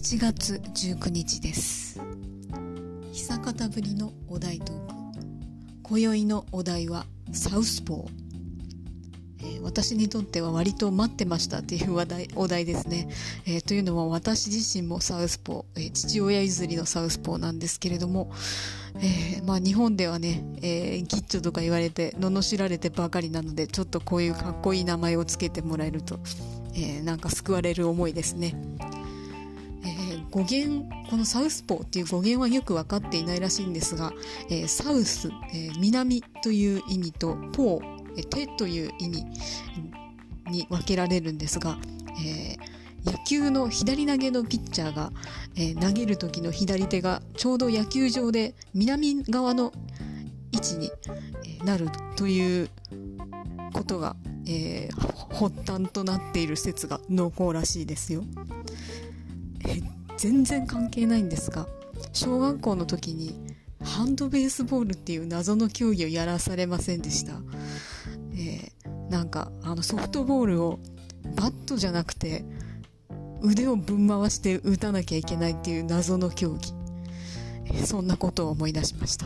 1月19日です。久方ぶりのお題トーク。今宵のお題はサウスポー、えー、私にとっては割と待ってましたっていう話題お題ですね、えー、というのは私自身もサウスポー、えー、父親譲りのサウスポーなんですけれども、えまあ、日本ではね、えギッチョとか言われて罵られてばかりなのでちょっとこういうかっこいい名前をつけてもらえると、えなんか救われる思いですね。語源このサウスポーっていう語源はよく分かっていないらしいんですが、えー、サウス、えー、南という意味とポー、えー、手という意味に分けられるんですが、え野球の左投げのピッチャーが、え投げる時の左手がちょうど野球場で南側の位置になるということが、え発端となっている説が濃厚らしいですよ。え全然関係ないんですが小学校の時にハンドベースボールっていう謎の競技をやらされませんでした、えー、なんかあのソフトボールをバットじゃなくて腕をぶん回して打たなきゃいけないっていう謎の競技、えー、そんなことを思い出しました。